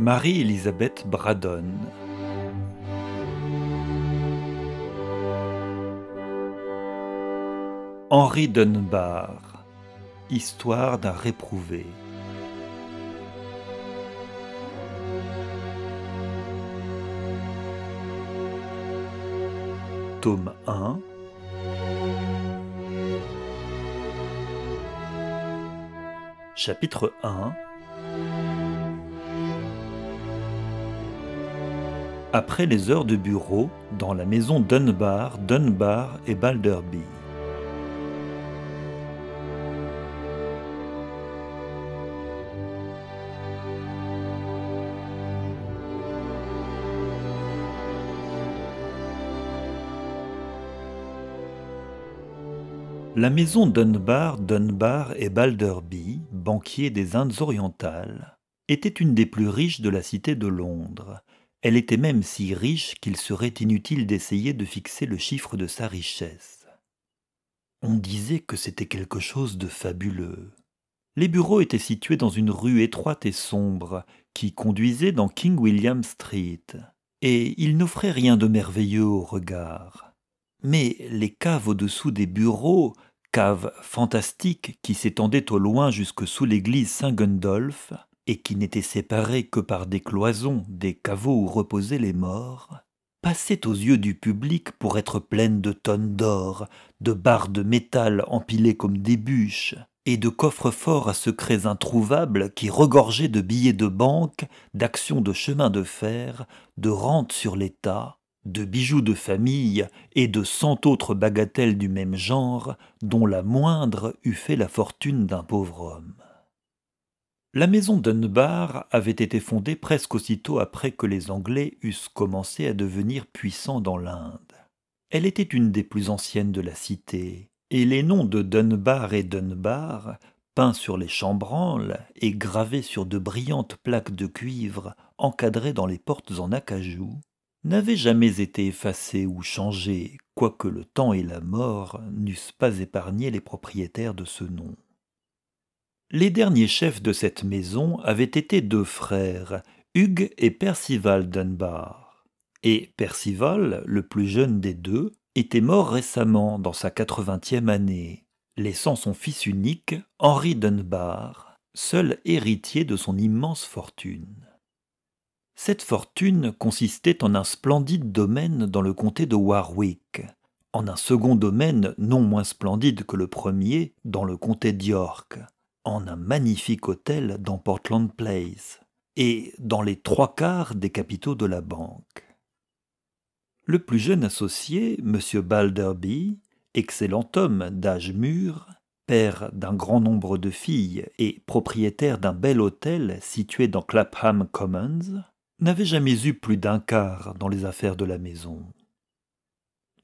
Marie-Elisabeth Braddon. Henri Dunbar. Histoire d'un réprouvé. Tome 1 Chapitre 1 Après les heures de bureau, dans la maison Dunbar, Dunbar et Balderby. La maison Dunbar, Dunbar et Balderby, banquier des Indes orientales, était une des plus riches de la cité de Londres. Elle était même si riche qu'il serait inutile d'essayer de fixer le chiffre de sa richesse. On disait que c'était quelque chose de fabuleux. Les bureaux étaient situés dans une rue étroite et sombre qui conduisait dans King William Street, et ils n'offraient rien de merveilleux au regard. Mais les caves au-dessous des bureaux, caves fantastiques qui s'étendaient au loin jusque sous l'église Saint-Gundolph, et qui n'étaient séparées que par des cloisons des caveaux où reposaient les morts, passaient aux yeux du public pour être pleines de tonnes d'or, de barres de métal empilées comme des bûches, et de coffres forts à secrets introuvables qui regorgeaient de billets de banque, d'actions de chemin de fer, de rentes sur l'État, de bijoux de famille et de cent autres bagatelles du même genre, dont la moindre eût fait la fortune d'un pauvre homme. La maison Dunbar avait été fondée presque aussitôt après que les Anglais eussent commencé à devenir puissants dans l'Inde. Elle était une des plus anciennes de la cité, et les noms de Dunbar et Dunbar, peints sur les chambranles et gravés sur de brillantes plaques de cuivre encadrées dans les portes en acajou, n'avait jamais été effacé ou changé, quoique le temps et la mort n'eussent pas épargné les propriétaires de ce nom. Les derniers chefs de cette maison avaient été deux frères, Hugues et Percival Dunbar. Et Percival, le plus jeune des deux, était mort récemment dans sa quatre-vingtième année, laissant son fils unique, Henri Dunbar, seul héritier de son immense fortune. Cette fortune consistait en un splendide domaine dans le comté de Warwick, en un second domaine non moins splendide que le premier dans le comté d'York, en un magnifique hôtel dans Portland Place, et dans les trois quarts des capitaux de la banque. Le plus jeune associé, M. Balderby, excellent homme d'âge mûr, père d'un grand nombre de filles et propriétaire d'un bel hôtel situé dans Clapham Commons, n'avait jamais eu plus d'un quart dans les affaires de la maison.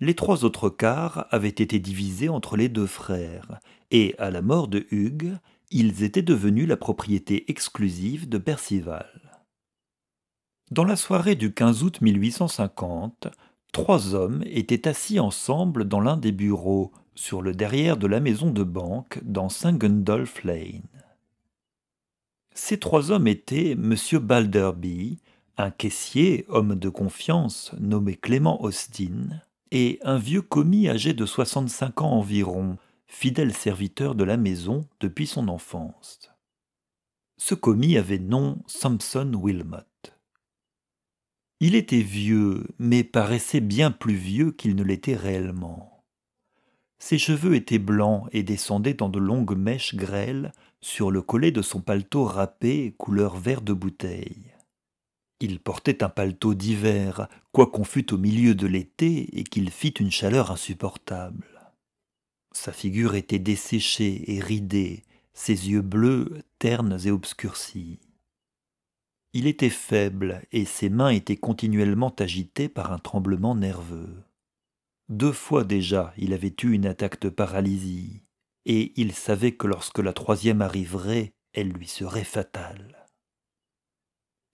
Les trois autres quarts avaient été divisés entre les deux frères, et à la mort de Hugues, ils étaient devenus la propriété exclusive de Percival. Dans la soirée du 15 août 1850, trois hommes étaient assis ensemble dans l'un des bureaux, sur le derrière de la maison de banque, dans Saint Gundolph Lane. Ces trois hommes étaient M. Balderby, un caissier, homme de confiance, nommé Clément Austin, et un vieux commis âgé de 65 ans environ, fidèle serviteur de la maison depuis son enfance. Ce commis avait nom Samson Wilmot. Il était vieux, mais paraissait bien plus vieux qu'il ne l'était réellement. Ses cheveux étaient blancs et descendaient dans de longues mèches grêles sur le collet de son paletot râpé couleur vert de bouteille. Il portait un paletot d'hiver, quoiqu'on fût au milieu de l'été et qu'il fît une chaleur insupportable. Sa figure était desséchée et ridée, ses yeux bleus, ternes et obscurcis. Il était faible et ses mains étaient continuellement agitées par un tremblement nerveux. Deux fois déjà il avait eu une attaque de paralysie, et il savait que lorsque la troisième arriverait, elle lui serait fatale.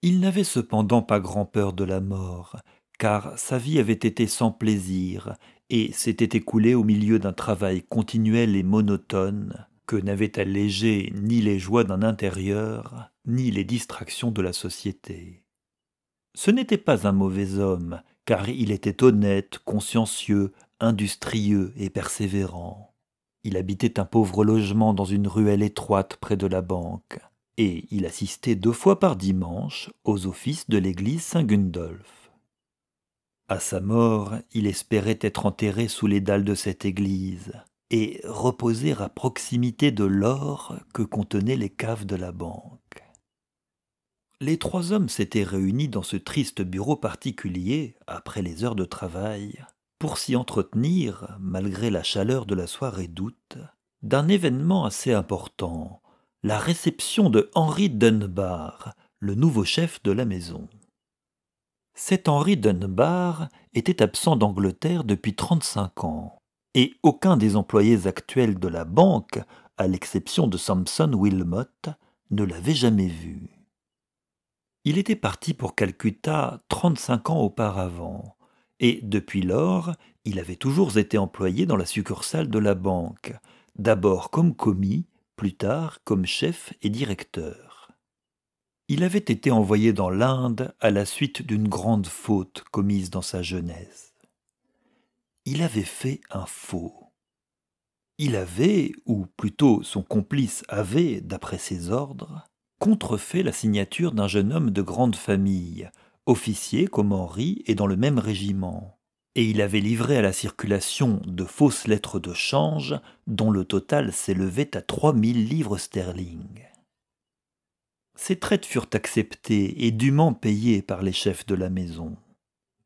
Il n'avait cependant pas grand peur de la mort, car sa vie avait été sans plaisir et s'était écoulée au milieu d'un travail continuel et monotone, que n'avait allégé ni les joies d'un intérieur, ni les distractions de la société. Ce n'était pas un mauvais homme, car il était honnête, consciencieux, industrieux et persévérant. Il habitait un pauvre logement dans une ruelle étroite près de la banque, et il assistait deux fois par dimanche aux offices de l'église Saint-Gundolph. À sa mort, il espérait être enterré sous les dalles de cette église et reposer à proximité de l'or que contenaient les caves de la banque. Les trois hommes s'étaient réunis dans ce triste bureau particulier, après les heures de travail, pour s'y entretenir, malgré la chaleur de la soirée d'août, d'un événement assez important, la réception de Henry Dunbar, le nouveau chef de la maison. Cet Henry Dunbar était absent d'Angleterre depuis 35 ans, et aucun des employés actuels de la banque, à l'exception de Samson Wilmot, ne l'avait jamais vu. Il était parti pour Calcutta 35 ans auparavant, et depuis lors, il avait toujours été employé dans la succursale de la banque, d'abord comme commis, plus tard comme chef et directeur. Il avait été envoyé dans l'Inde à la suite d'une grande faute commise dans sa jeunesse. Il avait fait un faux. Il avait, ou plutôt son complice avait, d'après ses ordres, contrefait la signature d'un jeune homme de grande famille, officier comme Henri et dans le même régiment et il avait livré à la circulation de fausses lettres de change dont le total s'élevait à trois mille livres sterling. Ces traites furent acceptées et dûment payées par les chefs de la maison.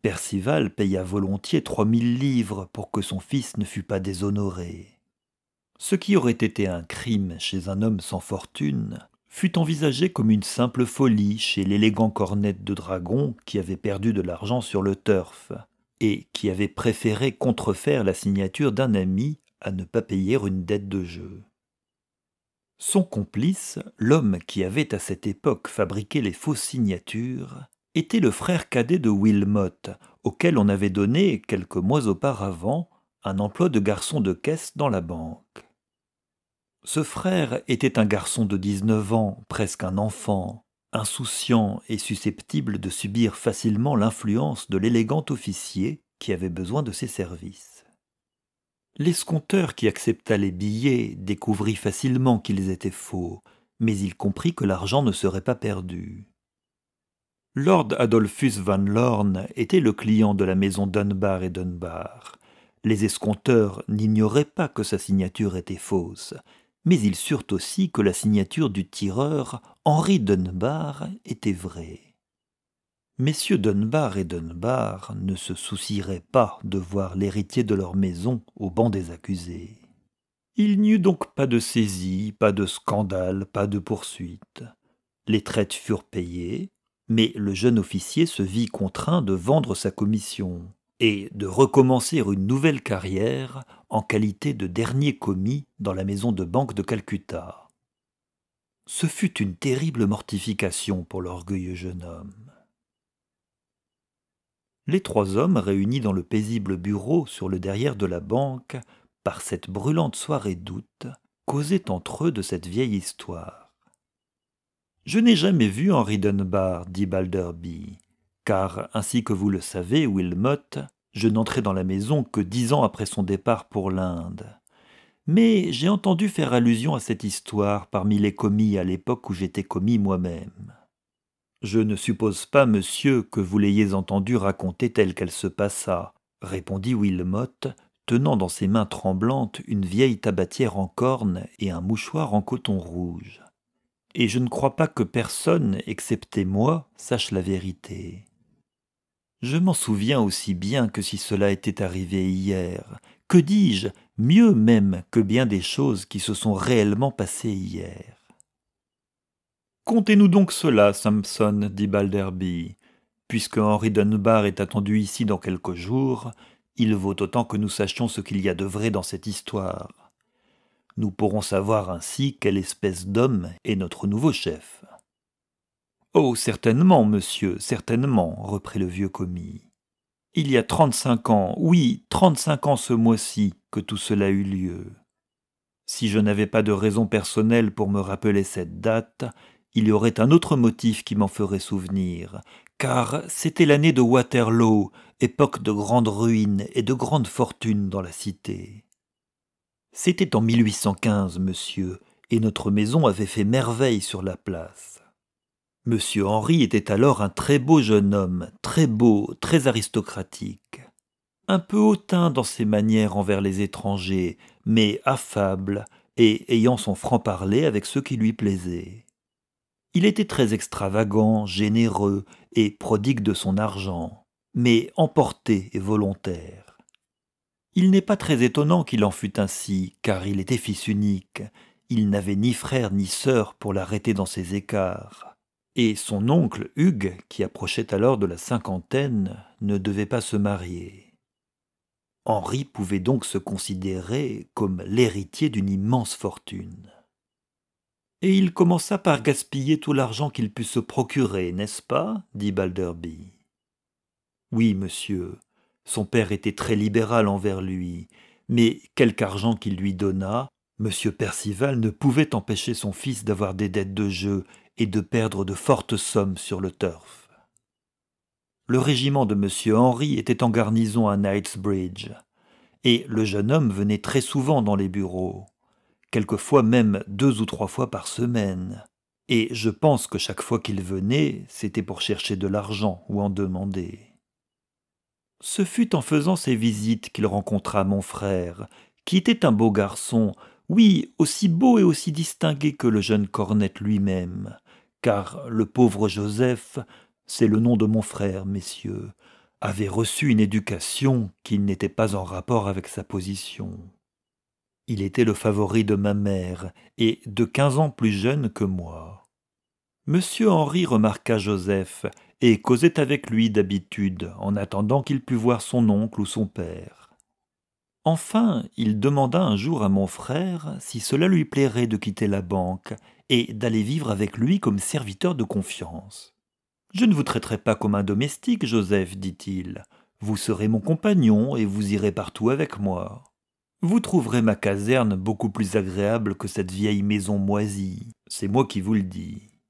Percival paya volontiers trois mille livres pour que son fils ne fût pas déshonoré. Ce qui aurait été un crime chez un homme sans fortune fut envisagé comme une simple folie chez l'élégant cornette de dragon qui avait perdu de l'argent sur le turf, et qui avait préféré contrefaire la signature d'un ami à ne pas payer une dette de jeu. Son complice, l'homme qui avait à cette époque fabriqué les fausses signatures, était le frère cadet de Wilmot, auquel on avait donné, quelques mois auparavant, un emploi de garçon de caisse dans la banque. Ce frère était un garçon de dix-neuf ans, presque un enfant, insouciant et susceptible de subir facilement l'influence de l'élégant officier qui avait besoin de ses services. L'escompteur qui accepta les billets découvrit facilement qu'ils étaient faux, mais il comprit que l'argent ne serait pas perdu. Lord Adolphus Van Lorne était le client de la maison Dunbar et Dunbar. Les escompteurs n'ignoraient pas que sa signature était fausse, mais ils surent aussi que la signature du tireur Henri Dunbar était vraie. Messieurs Dunbar et Dunbar ne se soucieraient pas de voir l'héritier de leur maison au banc des accusés. Il n'y eut donc pas de saisie, pas de scandale, pas de poursuite. Les traites furent payées, mais le jeune officier se vit contraint de vendre sa commission et de recommencer une nouvelle carrière en qualité de dernier commis dans la maison de banque de Calcutta. Ce fut une terrible mortification pour l'orgueilleux jeune homme. Les trois hommes réunis dans le paisible bureau sur le derrière de la banque, par cette brûlante soirée d'août, causaient entre eux de cette vieille histoire. Je n'ai jamais vu Henri Dunbar, dit Balderby, car, ainsi que vous le savez, Wilmot, je n'entrai dans la maison que dix ans après son départ pour l'Inde. Mais j'ai entendu faire allusion à cette histoire parmi les commis à l'époque où j'étais commis moi-même. Je ne suppose pas, monsieur, que vous l'ayez entendue raconter telle qu'elle se passa, répondit Wilmot, tenant dans ses mains tremblantes une vieille tabatière en corne et un mouchoir en coton rouge. Et je ne crois pas que personne, excepté moi, sache la vérité. Je m'en souviens aussi bien que si cela était arrivé hier. Que dis-je? Mieux même que bien des choses qui se sont réellement passées hier. Contez-nous donc cela, Samson, dit Balderby. Puisque Henri Dunbar est attendu ici dans quelques jours, il vaut autant que nous sachions ce qu'il y a de vrai dans cette histoire. Nous pourrons savoir ainsi quelle espèce d'homme est notre nouveau chef. Oh, certainement, monsieur, certainement, reprit le vieux commis. Il y a trente-cinq ans, oui, trente-cinq ans ce mois-ci, que tout cela eut lieu. Si je n'avais pas de raison personnelle pour me rappeler cette date, il y aurait un autre motif qui m'en ferait souvenir, car c'était l'année de Waterloo, époque de grandes ruines et de grandes fortunes dans la cité. C'était en 1815, monsieur, et notre maison avait fait merveille sur la place. Monsieur Henri était alors un très beau jeune homme, très beau, très aristocratique. Un peu hautain dans ses manières envers les étrangers, mais affable et ayant son franc-parler avec ceux qui lui plaisaient. Il était très extravagant, généreux et prodigue de son argent, mais emporté et volontaire. Il n'est pas très étonnant qu'il en fût ainsi, car il était fils unique, il n'avait ni frère ni sœur pour l'arrêter dans ses écarts et son oncle Hugues, qui approchait alors de la cinquantaine, ne devait pas se marier. Henri pouvait donc se considérer comme l'héritier d'une immense fortune. Et il commença par gaspiller tout l'argent qu'il put se procurer, n'est-ce pas? dit Balderby. Oui, monsieur, son père était très libéral envers lui, mais quelque argent qu'il lui donna, Monsieur Percival ne pouvait empêcher son fils d'avoir des dettes de jeu et de perdre de fortes sommes sur le turf. Le régiment de M. Henry était en garnison à Knightsbridge, et le jeune homme venait très souvent dans les bureaux, quelquefois même deux ou trois fois par semaine, et je pense que chaque fois qu'il venait, c'était pour chercher de l'argent ou en demander. Ce fut en faisant ces visites qu'il rencontra mon frère, qui était un beau garçon, oui, aussi beau et aussi distingué que le jeune cornette lui-même, car le pauvre Joseph, c'est le nom de mon frère, messieurs, avait reçu une éducation qui n'était pas en rapport avec sa position. Il était le favori de ma mère, et de quinze ans plus jeune que moi. Monsieur Henri remarqua Joseph, et causait avec lui d'habitude, en attendant qu'il pût voir son oncle ou son père. Enfin, il demanda un jour à mon frère si cela lui plairait de quitter la banque et d'aller vivre avec lui comme serviteur de confiance. Je ne vous traiterai pas comme un domestique, Joseph, dit-il. Vous serez mon compagnon et vous irez partout avec moi. Vous trouverez ma caserne beaucoup plus agréable que cette vieille maison moisie. C'est moi qui vous le dis.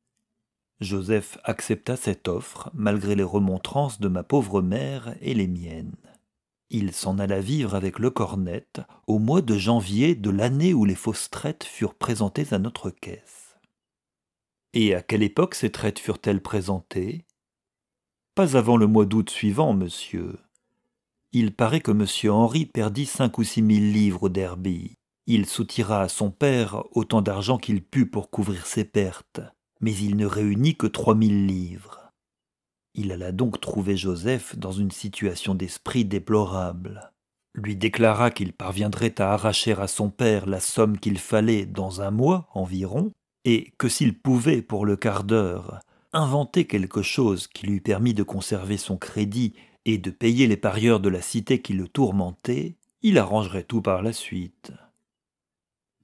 Joseph accepta cette offre, malgré les remontrances de ma pauvre mère et les miennes. Il s'en alla vivre avec le cornette au mois de janvier de l'année où les fausses traites furent présentées à notre caisse. Et à quelle époque ces traites furent-elles présentées? Pas avant le mois d'août suivant, monsieur. Il paraît que monsieur Henri perdit cinq ou six mille livres au derby. Il soutira à son père autant d'argent qu'il put pour couvrir ses pertes, mais il ne réunit que trois mille livres. Il alla donc trouver Joseph dans une situation d'esprit déplorable, lui déclara qu'il parviendrait à arracher à son père la somme qu'il fallait dans un mois environ, et que s'il pouvait, pour le quart d'heure, inventer quelque chose qui lui permît de conserver son crédit et de payer les parieurs de la cité qui le tourmentaient, il arrangerait tout par la suite.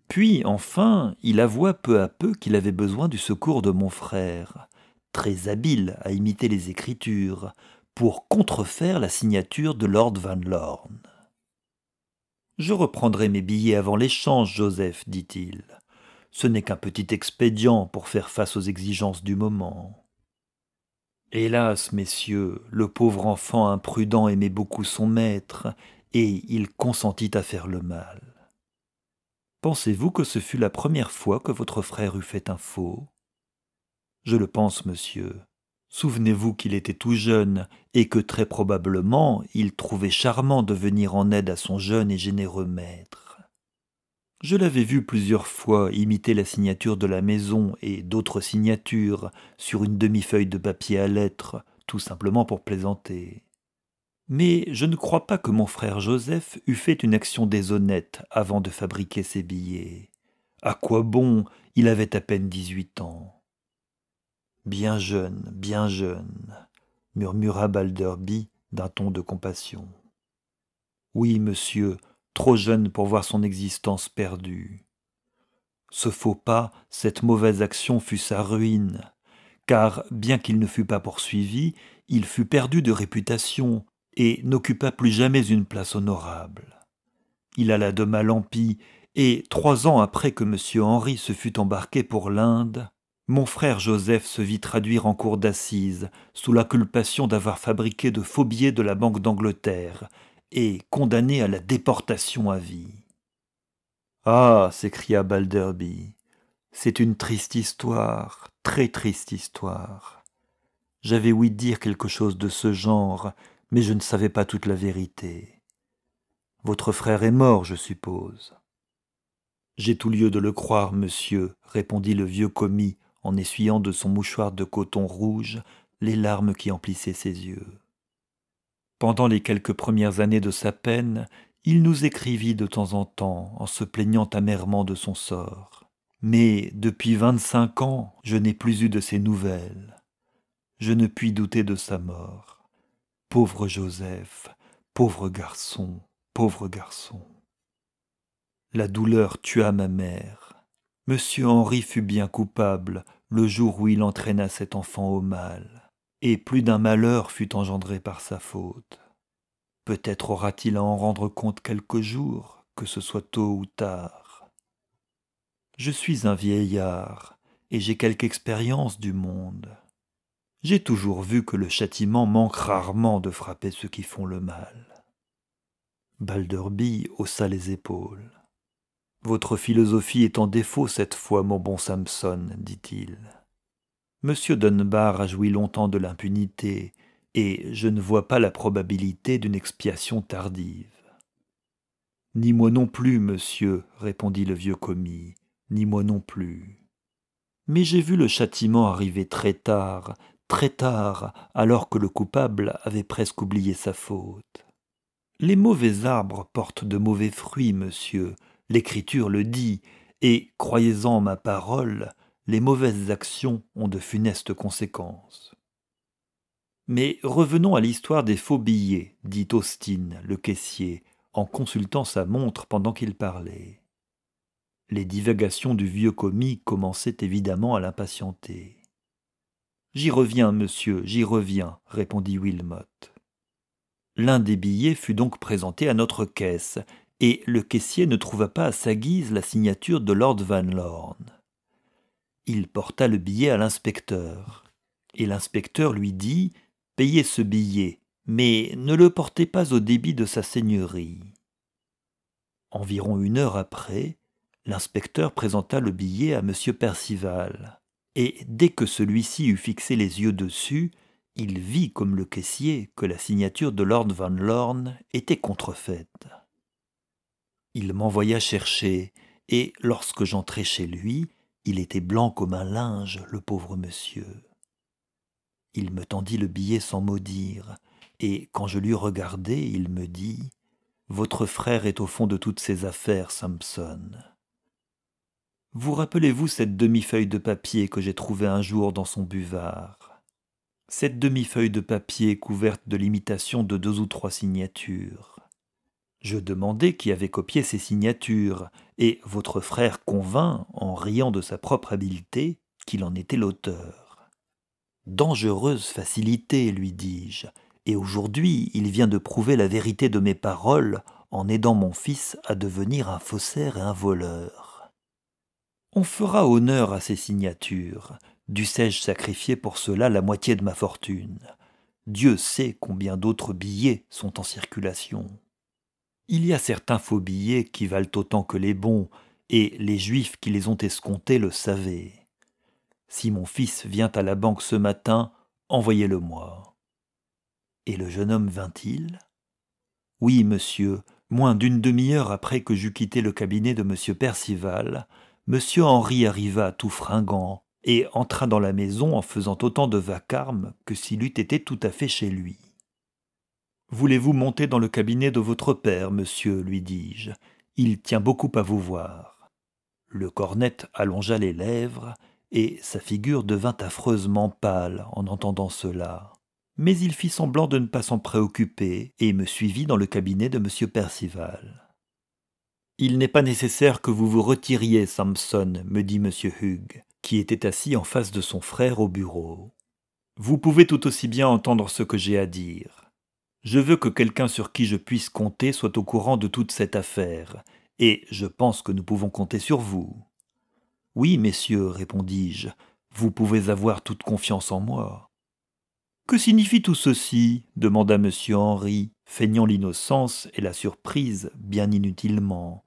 Puis, enfin, il avoua peu à peu qu'il avait besoin du secours de mon frère, très habile à imiter les Écritures, pour contrefaire la signature de Lord Van Lorne. Je reprendrai mes billets avant l'échange, Joseph, dit-il. Ce n'est qu'un petit expédient pour faire face aux exigences du moment. Hélas, messieurs, le pauvre enfant imprudent aimait beaucoup son maître, et il consentit à faire le mal. Pensez-vous que ce fut la première fois que votre frère eût fait un faux? Je le pense, monsieur. Souvenez-vous qu'il était tout jeune, et que très probablement il trouvait charmant de venir en aide à son jeune et généreux maître. Je l'avais vu plusieurs fois imiter la signature de la maison et d'autres signatures sur une demi-feuille de papier à lettres, tout simplement pour plaisanter. Mais je ne crois pas que mon frère Joseph eût fait une action déshonnête avant de fabriquer ses billets. À quoi bon Il avait à peine dix-huit ans. Bien jeune, bien jeune, murmura Balderby d'un ton de compassion. Oui, monsieur, trop jeune pour voir son existence perdue. Ce faux pas, cette mauvaise action fut sa ruine, car, bien qu'il ne fût pas poursuivi, il fut perdu de réputation et n'occupa plus jamais une place honorable. Il alla de mal en pis, et trois ans après que M. Henri se fut embarqué pour l'Inde, mon frère Joseph se vit traduire en cour d'assises sous l'acculpation d'avoir fabriqué de faux billets de la Banque d'Angleterre et condamné à la déportation à vie. Ah s'écria Balderby, c'est une triste histoire, très triste histoire. J'avais ouï dire quelque chose de ce genre, mais je ne savais pas toute la vérité. Votre frère est mort, je suppose. J'ai tout lieu de le croire, monsieur, répondit le vieux commis en essuyant de son mouchoir de coton rouge les larmes qui emplissaient ses yeux. Pendant les quelques premières années de sa peine, il nous écrivit de temps en temps en se plaignant amèrement de son sort. Mais depuis vingt-cinq ans, je n'ai plus eu de ses nouvelles. Je ne puis douter de sa mort. Pauvre Joseph, pauvre garçon, pauvre garçon. La douleur tua ma mère. Monsieur Henri fut bien coupable le jour où il entraîna cet enfant au mal, et plus d'un malheur fut engendré par sa faute. Peut-être aura-t-il à en rendre compte quelques jours, que ce soit tôt ou tard. Je suis un vieillard, et j'ai quelque expérience du monde. J'ai toujours vu que le châtiment manque rarement de frapper ceux qui font le mal. Balderby haussa les épaules. Votre philosophie est en défaut cette fois, mon bon Samson, dit-il. Monsieur Dunbar a joui longtemps de l'impunité, et je ne vois pas la probabilité d'une expiation tardive. Ni moi non plus, monsieur, répondit le vieux commis, ni moi non plus. Mais j'ai vu le châtiment arriver très tard, très tard, alors que le coupable avait presque oublié sa faute. Les mauvais arbres portent de mauvais fruits, monsieur, L'Écriture le dit, et, croyez-en ma parole, les mauvaises actions ont de funestes conséquences. Mais revenons à l'histoire des faux billets, dit Austin, le caissier, en consultant sa montre pendant qu'il parlait. Les divagations du vieux commis commençaient évidemment à l'impatienter. J'y reviens, monsieur, j'y reviens, répondit Wilmot. L'un des billets fut donc présenté à notre caisse, et le caissier ne trouva pas à sa guise la signature de Lord Van Lorne. Il porta le billet à l'inspecteur, et l'inspecteur lui dit Payez ce billet, mais ne le portez pas au débit de sa seigneurie. Environ une heure après, l'inspecteur présenta le billet à M. Percival, et dès que celui-ci eut fixé les yeux dessus, il vit comme le caissier que la signature de Lord Van Lorne était contrefaite. Il m'envoya chercher, et lorsque j'entrai chez lui, il était blanc comme un linge, le pauvre monsieur. Il me tendit le billet sans mot dire, et quand je l'eus regardé, il me dit Votre frère est au fond de toutes ces affaires, Sampson. Vous rappelez-vous cette demi-feuille de papier que j'ai trouvée un jour dans son buvard? Cette demi-feuille de papier couverte de l'imitation de deux ou trois signatures. Je demandai qui avait copié ces signatures, et votre frère convint, en riant de sa propre habileté, qu'il en était l'auteur. Dangereuse facilité, lui dis-je, et aujourd'hui il vient de prouver la vérité de mes paroles en aidant mon fils à devenir un faussaire et un voleur. On fera honneur à ces signatures, dussé-je sacrifier pour cela la moitié de ma fortune? Dieu sait combien d'autres billets sont en circulation. Il y a certains faux billets qui valent autant que les bons, et les Juifs qui les ont escomptés le savaient. Si mon fils vient à la banque ce matin, envoyez-le-moi. Et le jeune homme vint-il? Oui, monsieur, moins d'une demi-heure après que j'eus quitté le cabinet de monsieur Percival, monsieur Henri arriva tout fringant et entra dans la maison en faisant autant de vacarme que s'il eût été tout à fait chez lui. Voulez-vous monter dans le cabinet de votre père, monsieur lui dis-je. Il tient beaucoup à vous voir. Le cornet allongea les lèvres, et sa figure devint affreusement pâle en entendant cela. Mais il fit semblant de ne pas s'en préoccuper, et me suivit dans le cabinet de monsieur Percival. Il n'est pas nécessaire que vous vous retiriez, Samson, me dit monsieur Hugh, qui était assis en face de son frère au bureau. Vous pouvez tout aussi bien entendre ce que j'ai à dire. Je veux que quelqu'un sur qui je puisse compter soit au courant de toute cette affaire, et je pense que nous pouvons compter sur vous. Oui, messieurs, répondis-je, vous pouvez avoir toute confiance en moi. Que signifie tout ceci? demanda M. Henri, feignant l'innocence et la surprise bien inutilement,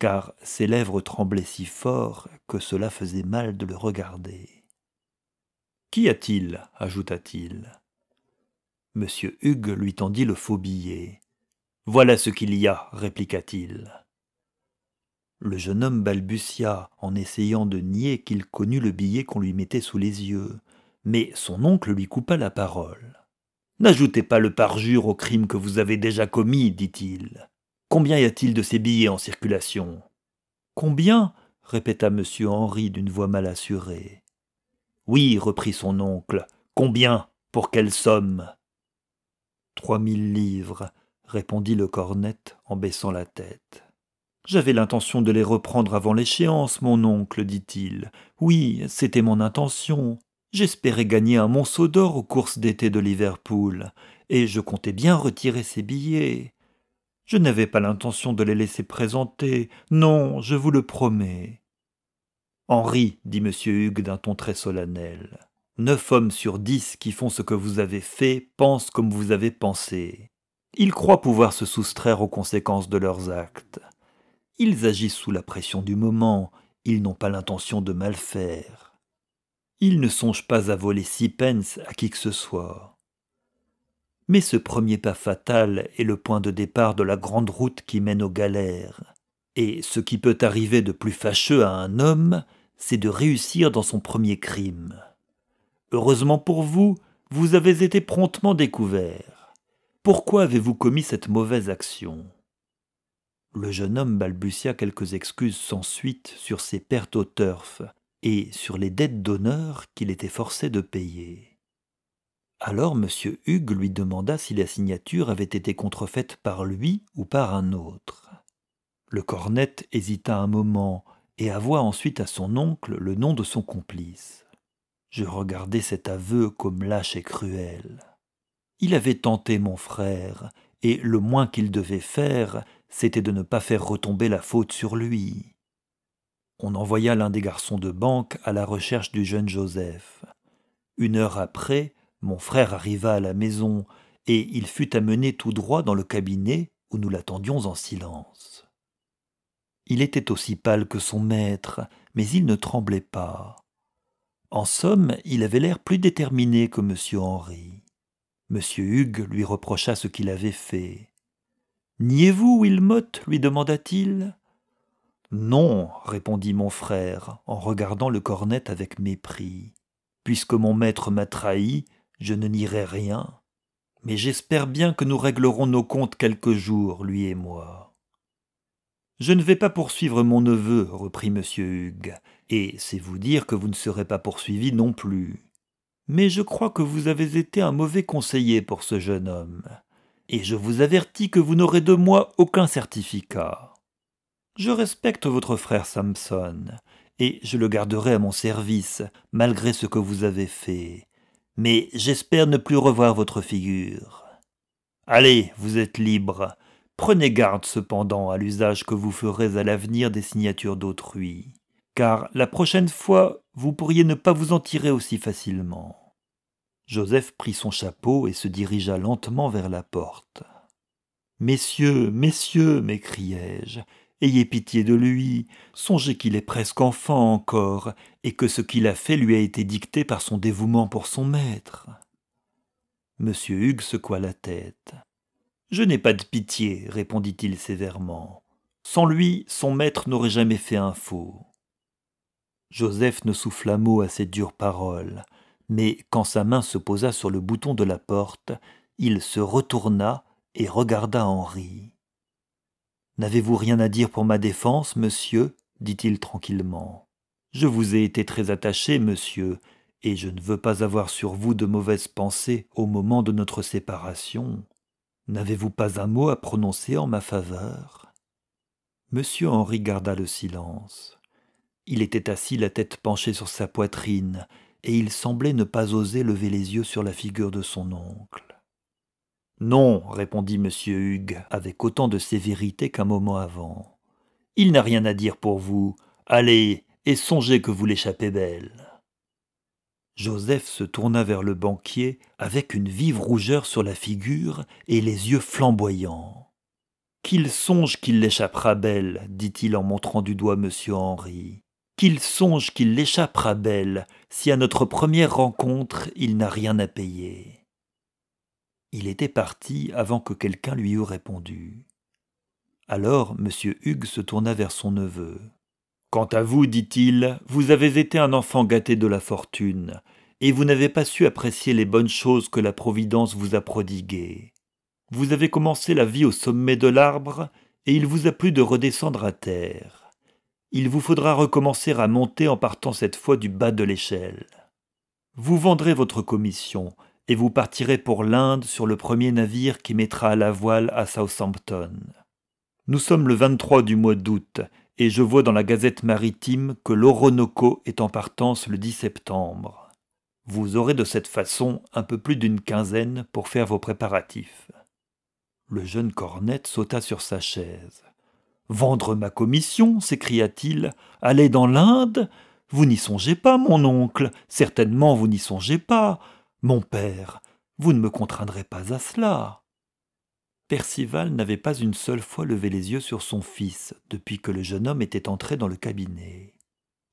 car ses lèvres tremblaient si fort que cela faisait mal de le regarder. Qu'y a-t-il? ajouta-t-il. M. Hugues lui tendit le faux billet. Voilà ce qu'il y a, répliqua-t-il. Le jeune homme balbutia en essayant de nier qu'il connût le billet qu'on lui mettait sous les yeux, mais son oncle lui coupa la parole. N'ajoutez pas le parjure au crime que vous avez déjà commis, dit-il. Combien y a-t-il de ces billets en circulation Combien? répéta M. Henri d'une voix mal assurée. Oui, reprit son oncle. Combien? Pour quelle somme? Trois mille livres, répondit le cornette en baissant la tête. J'avais l'intention de les reprendre avant l'échéance, mon oncle, dit-il. Oui, c'était mon intention. J'espérais gagner un monceau d'or aux courses d'été de Liverpool, et je comptais bien retirer ces billets. Je n'avais pas l'intention de les laisser présenter. Non, je vous le promets. Henri, dit M. Hugues d'un ton très solennel, neuf hommes sur dix qui font ce que vous avez fait pensent comme vous avez pensé. Ils croient pouvoir se soustraire aux conséquences de leurs actes. Ils agissent sous la pression du moment, ils n'ont pas l'intention de mal faire. Ils ne songent pas à voler six pence à qui que ce soit. Mais ce premier pas fatal est le point de départ de la grande route qui mène aux galères. Et ce qui peut arriver de plus fâcheux à un homme, c'est de réussir dans son premier crime. Heureusement pour vous, vous avez été promptement découvert. Pourquoi avez-vous commis cette mauvaise action? Le jeune homme balbutia quelques excuses sans suite sur ses pertes au turf et sur les dettes d'honneur qu'il était forcé de payer. Alors M. Hugues lui demanda si la signature avait été contrefaite par lui ou par un autre. Le cornette hésita un moment et avoua ensuite à son oncle le nom de son complice. Je regardai cet aveu comme lâche et cruel. Il avait tenté mon frère, et le moins qu'il devait faire, c'était de ne pas faire retomber la faute sur lui. On envoya l'un des garçons de banque à la recherche du jeune Joseph. Une heure après, mon frère arriva à la maison, et il fut amené tout droit dans le cabinet où nous l'attendions en silence. Il était aussi pâle que son maître, mais il ne tremblait pas. En somme, il avait l'air plus déterminé que M. Henri. M. Hugues lui reprocha ce qu'il avait fait. Niez-vous, Wilmot? lui demanda-t-il. Non, répondit mon frère, en regardant le cornet avec mépris. Puisque mon maître m'a trahi, je ne nierai rien. Mais j'espère bien que nous réglerons nos comptes quelques jours, lui et moi. Je ne vais pas poursuivre mon neveu, reprit M. Hugues, et c'est vous dire que vous ne serez pas poursuivi non plus. Mais je crois que vous avez été un mauvais conseiller pour ce jeune homme et je vous avertis que vous n'aurez de moi aucun certificat. Je respecte votre frère Samson, et je le garderai à mon service, malgré ce que vous avez fait. Mais j'espère ne plus revoir votre figure. Allez, vous êtes libre. Prenez garde cependant à l'usage que vous ferez à l'avenir des signatures d'autrui, car la prochaine fois vous pourriez ne pas vous en tirer aussi facilement. Joseph prit son chapeau et se dirigea lentement vers la porte. Messieurs, messieurs, m'écriai-je, ayez pitié de lui, songez qu'il est presque enfant encore, et que ce qu'il a fait lui a été dicté par son dévouement pour son maître. Monsieur Hugues secoua la tête. Je n'ai pas de pitié, répondit-il sévèrement. Sans lui, son maître n'aurait jamais fait un faux. Joseph ne souffla mot à ces dures paroles mais quand sa main se posa sur le bouton de la porte, il se retourna et regarda Henri. N'avez-vous rien à dire pour ma défense, monsieur? dit-il tranquillement. Je vous ai été très attaché, monsieur, et je ne veux pas avoir sur vous de mauvaises pensées au moment de notre séparation. N'avez-vous pas un mot à prononcer en ma faveur? Monsieur Henri garda le silence. Il était assis la tête penchée sur sa poitrine, et il semblait ne pas oser lever les yeux sur la figure de son oncle. Non, répondit M. Hugues avec autant de sévérité qu'un moment avant. Il n'a rien à dire pour vous. Allez, et songez que vous l'échappez belle. Joseph se tourna vers le banquier avec une vive rougeur sur la figure et les yeux flamboyants. Qu'il songe qu'il l'échappera belle, dit-il en montrant du doigt monsieur Henri. Qu'il songe qu'il l'échappera belle, si à notre première rencontre il n'a rien à payer. Il était parti avant que quelqu'un lui eût répondu. Alors M. Hugues se tourna vers son neveu. Quant à vous, dit-il, vous avez été un enfant gâté de la fortune, et vous n'avez pas su apprécier les bonnes choses que la Providence vous a prodiguées. Vous avez commencé la vie au sommet de l'arbre, et il vous a plu de redescendre à terre. Il vous faudra recommencer à monter en partant cette fois du bas de l'échelle. Vous vendrez votre commission, et vous partirez pour l'Inde sur le premier navire qui mettra à la voile à Southampton. Nous sommes le 23 du mois d'août, et je vois dans la Gazette maritime que l'Oronoco est en partance le 10 septembre. Vous aurez de cette façon un peu plus d'une quinzaine pour faire vos préparatifs. Le jeune cornette sauta sur sa chaise. Vendre ma commission s'écria-t-il. Aller dans l'Inde? Vous n'y songez pas, mon oncle. Certainement vous n'y songez pas. Mon père, vous ne me contraindrez pas à cela. Percival n'avait pas une seule fois levé les yeux sur son fils depuis que le jeune homme était entré dans le cabinet.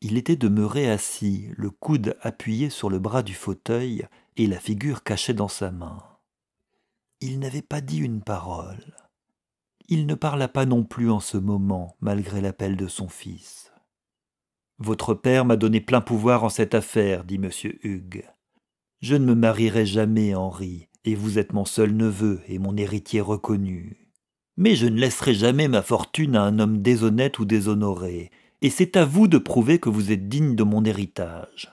Il était demeuré assis, le coude appuyé sur le bras du fauteuil et la figure cachée dans sa main. Il n'avait pas dit une parole. Il ne parla pas non plus en ce moment, malgré l'appel de son fils. Votre père m'a donné plein pouvoir en cette affaire, dit M. Hugues. Je ne me marierai jamais, Henri, et vous êtes mon seul neveu et mon héritier reconnu. Mais je ne laisserai jamais ma fortune à un homme déshonnête ou déshonoré, et c'est à vous de prouver que vous êtes digne de mon héritage.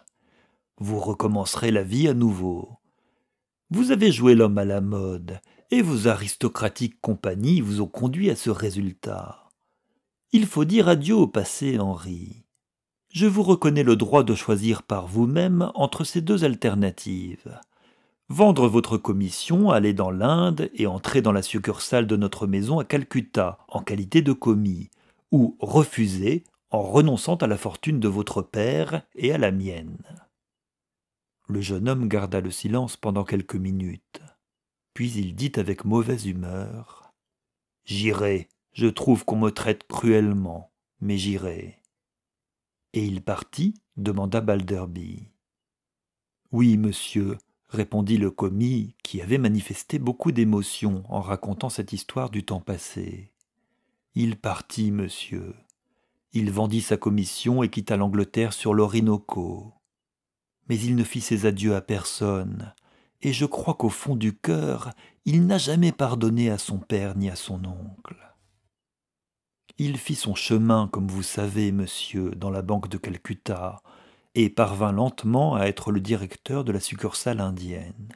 Vous recommencerez la vie à nouveau. Vous avez joué l'homme à la mode, et vos aristocratiques compagnies vous ont conduit à ce résultat. Il faut dire adieu au passé, Henri je vous reconnais le droit de choisir par vous-même entre ces deux alternatives. Vendre votre commission, aller dans l'Inde et entrer dans la succursale de notre maison à Calcutta en qualité de commis, ou refuser en renonçant à la fortune de votre père et à la mienne. Le jeune homme garda le silence pendant quelques minutes, puis il dit avec mauvaise humeur J'irai, je trouve qu'on me traite cruellement, mais j'irai. Et il partit demanda Balderby. Oui, monsieur, répondit le commis, qui avait manifesté beaucoup d'émotion en racontant cette histoire du temps passé. Il partit, monsieur. Il vendit sa commission et quitta l'Angleterre sur l'Orinoco. Mais il ne fit ses adieux à personne, et je crois qu'au fond du cœur, il n'a jamais pardonné à son père ni à son oncle. Il fit son chemin, comme vous savez, monsieur, dans la banque de Calcutta, et parvint lentement à être le directeur de la succursale indienne.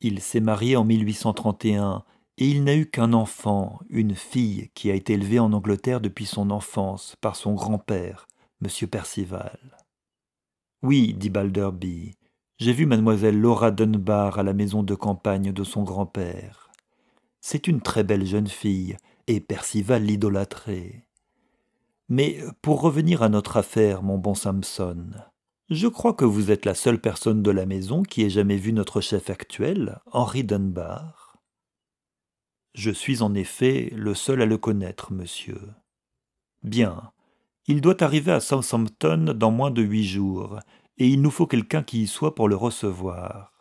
Il s'est marié en 1831 et il n'a eu qu'un enfant, une fille qui a été élevée en Angleterre depuis son enfance par son grand-père, M. Percival. Oui, dit Balderby, j'ai vu mademoiselle Laura Dunbar à la maison de campagne de son grand-père. C'est une très belle jeune fille, et Percival l'idolâtrait. Mais pour revenir à notre affaire, mon bon Samson, je crois que vous êtes la seule personne de la maison qui ait jamais vu notre chef actuel, Henri Dunbar. Je suis en effet le seul à le connaître, monsieur. Bien. Il doit arriver à Southampton dans moins de huit jours, et il nous faut quelqu'un qui y soit pour le recevoir.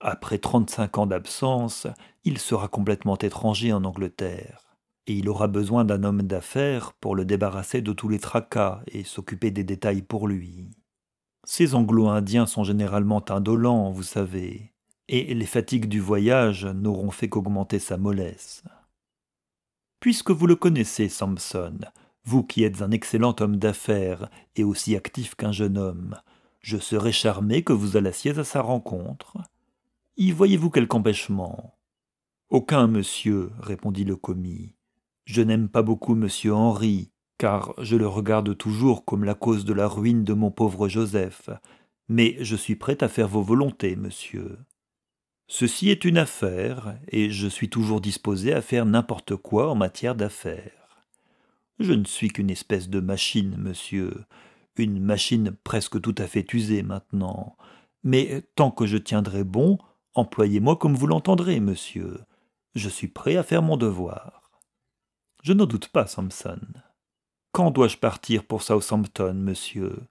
Après trente-cinq ans d'absence, il sera complètement étranger en Angleterre et il aura besoin d'un homme d'affaires pour le débarrasser de tous les tracas et s'occuper des détails pour lui. Ces anglo-indiens sont généralement indolents, vous savez, et les fatigues du voyage n'auront fait qu'augmenter sa mollesse. Puisque vous le connaissez, Samson, vous qui êtes un excellent homme d'affaires et aussi actif qu'un jeune homme, je serais charmé que vous allassiez à sa rencontre. Y voyez-vous quelque empêchement? Aucun, monsieur, répondit le commis. Je n'aime pas beaucoup monsieur Henri, car je le regarde toujours comme la cause de la ruine de mon pauvre Joseph, mais je suis prêt à faire vos volontés, monsieur. Ceci est une affaire, et je suis toujours disposé à faire n'importe quoi en matière d'affaires. Je ne suis qu'une espèce de machine, monsieur, une machine presque tout à fait usée maintenant. Mais tant que je tiendrai bon, employez-moi comme vous l'entendrez, monsieur. Je suis prêt à faire mon devoir. Je n'en doute pas, Samson. Quand dois-je partir pour Southampton, monsieur?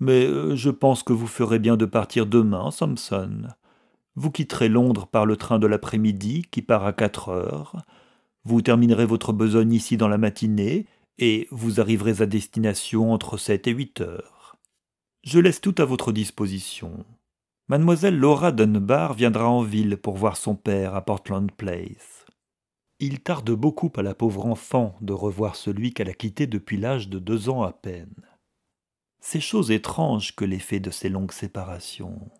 Mais euh, je pense que vous ferez bien de partir demain, Samson. Vous quitterez Londres par le train de l'après-midi qui part à quatre heures. Vous terminerez votre besogne ici dans la matinée et vous arriverez à destination entre sept et huit heures. Je laisse tout à votre disposition. Mademoiselle Laura Dunbar viendra en ville pour voir son père à Portland Place. Il tarde beaucoup à la pauvre enfant de revoir celui qu'elle a quitté depuis l'âge de deux ans à peine. C'est chose étrange que l'effet de ces longues séparations.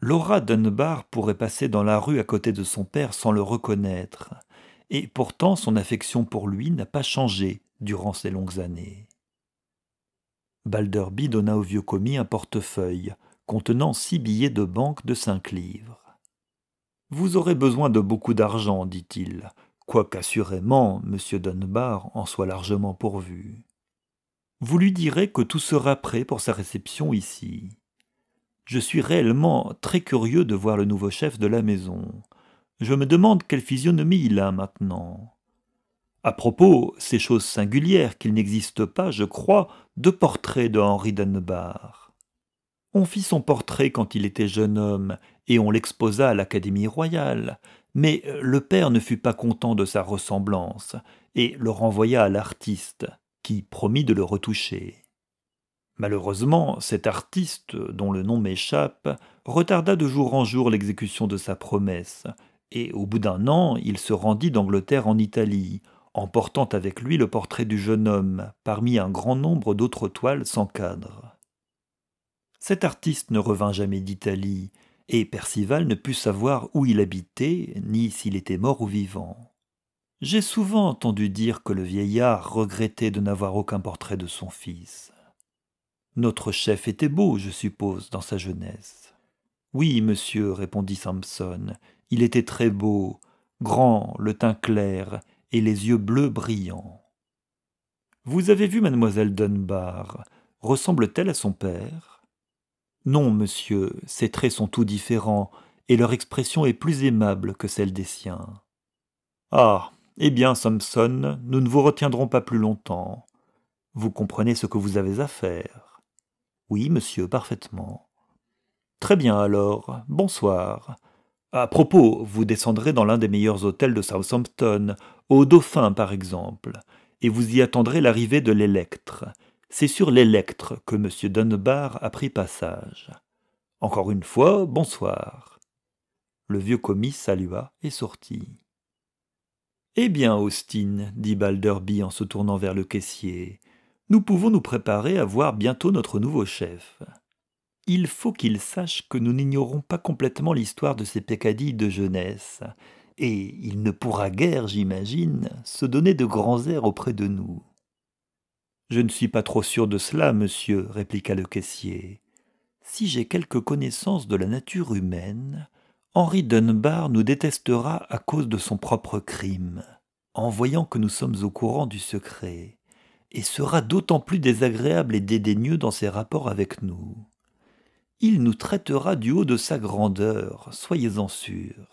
Laura Dunbar pourrait passer dans la rue à côté de son père sans le reconnaître, et pourtant son affection pour lui n'a pas changé durant ces longues années. Balderby donna au vieux commis un portefeuille contenant six billets de banque de cinq livres. Vous aurez besoin de beaucoup d'argent, dit-il, quoiqu'assurément M. Dunbar en soit largement pourvu. Vous lui direz que tout sera prêt pour sa réception ici. Je suis réellement très curieux de voir le nouveau chef de la maison. Je me demande quelle physionomie il a maintenant. À propos, c'est chose singulière qu'il n'existe pas, je crois, de portrait de Henri Dunbar. On fit son portrait quand il était jeune homme, et on l'exposa à l'Académie royale, mais le père ne fut pas content de sa ressemblance, et le renvoya à l'artiste, qui promit de le retoucher. Malheureusement, cet artiste, dont le nom m'échappe, retarda de jour en jour l'exécution de sa promesse, et au bout d'un an, il se rendit d'Angleterre en Italie, emportant avec lui le portrait du jeune homme, parmi un grand nombre d'autres toiles sans cadre. Cet artiste ne revint jamais d'Italie, et Percival ne put savoir où il habitait, ni s'il était mort ou vivant. J'ai souvent entendu dire que le vieillard regrettait de n'avoir aucun portrait de son fils. Notre chef était beau, je suppose, dans sa jeunesse. Oui, monsieur, répondit Samson, il était très beau, grand, le teint clair, et les yeux bleus brillants. Vous avez vu mademoiselle Dunbar Ressemble-t-elle à son père? Non, monsieur, ses traits sont tout différents, et leur expression est plus aimable que celle des siens. Ah. Eh bien, Samson, nous ne vous retiendrons pas plus longtemps. Vous comprenez ce que vous avez à faire. Oui, monsieur, parfaitement. Très bien alors. Bonsoir. À propos, vous descendrez dans l'un des meilleurs hôtels de Southampton, au Dauphin par exemple, et vous y attendrez l'arrivée de l'électre. C'est sur l'électre que M. Dunbar a pris passage. Encore une fois, bonsoir. Le vieux commis salua et sortit. Eh bien, Austin, dit Balderby en se tournant vers le caissier, nous pouvons nous préparer à voir bientôt notre nouveau chef. Il faut qu'il sache que nous n'ignorons pas complètement l'histoire de ses peccadilles de jeunesse, et il ne pourra guère, j'imagine, se donner de grands airs auprès de nous. Je ne suis pas trop sûr de cela, monsieur, répliqua le caissier. Si j'ai quelque connaissance de la nature humaine, Henri Dunbar nous détestera à cause de son propre crime, en voyant que nous sommes au courant du secret et sera d'autant plus désagréable et dédaigneux dans ses rapports avec nous. Il nous traitera du haut de sa grandeur, soyez-en sûrs.